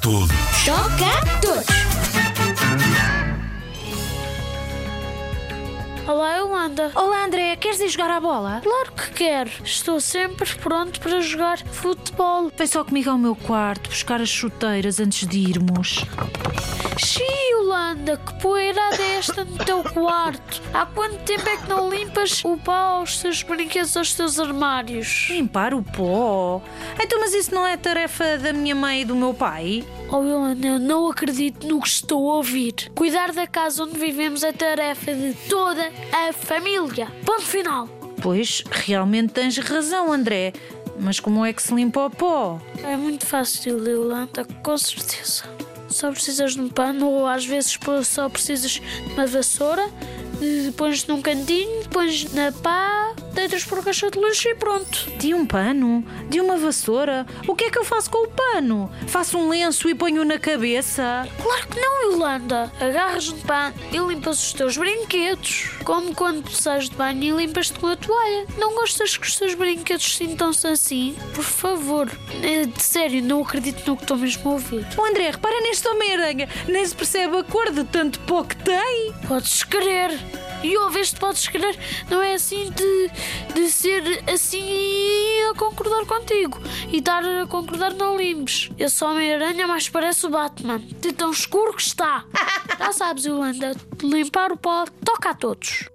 todos. Toca a todos. Olá, Yolanda. Olá André, queres ir jogar à bola? Claro que quero. Estou sempre pronto para jogar futebol. Vem só comigo ao meu quarto buscar as chuteiras antes de irmos. Xiii, Yolanda, que poeirada é esta no teu quarto? Há quanto tempo é que não limpas o pau aos teus brinquedos aos teus armários? Limpar o pó? Então, mas isso não é tarefa da minha mãe e do meu pai? Oh, Yolanda, eu não acredito no que estou a ouvir. Cuidar da casa onde vivemos é tarefa de toda a família. Ponto final. Pois, realmente tens razão, André. Mas como é que se limpa o pó? É muito fácil, Yolanda, com certeza. Só precisas de um pano ou às vezes só precisas de uma vassoura, de- pões num cantinho, pões na pá, deitas por caixa de lixo e pronto. De um pano? De uma vassoura? O que é que eu faço com o pano? Faço um lenço e ponho na cabeça? Claro que não, Yolanda. Agarras no pano e limpas os teus brinquedos. Como quando sais de banho e limpas-te com a toalha. Não gostas que os teus brinquedos sintam-se assim? Por favor. É, De sério, não acredito no que estou mesmo a ouvir. O André, repara neste Homem-Aranha. Nem se percebe a cor de tanto pó que tem. Podes querer. E ouveste, podes querer. Não é assim de, de ser assim a concordar contigo. E estar a concordar não limbes. Esse Homem-Aranha mais parece o Batman. De tão escuro que está. Já sabes, Yolanda, limpar o pó toca a todos.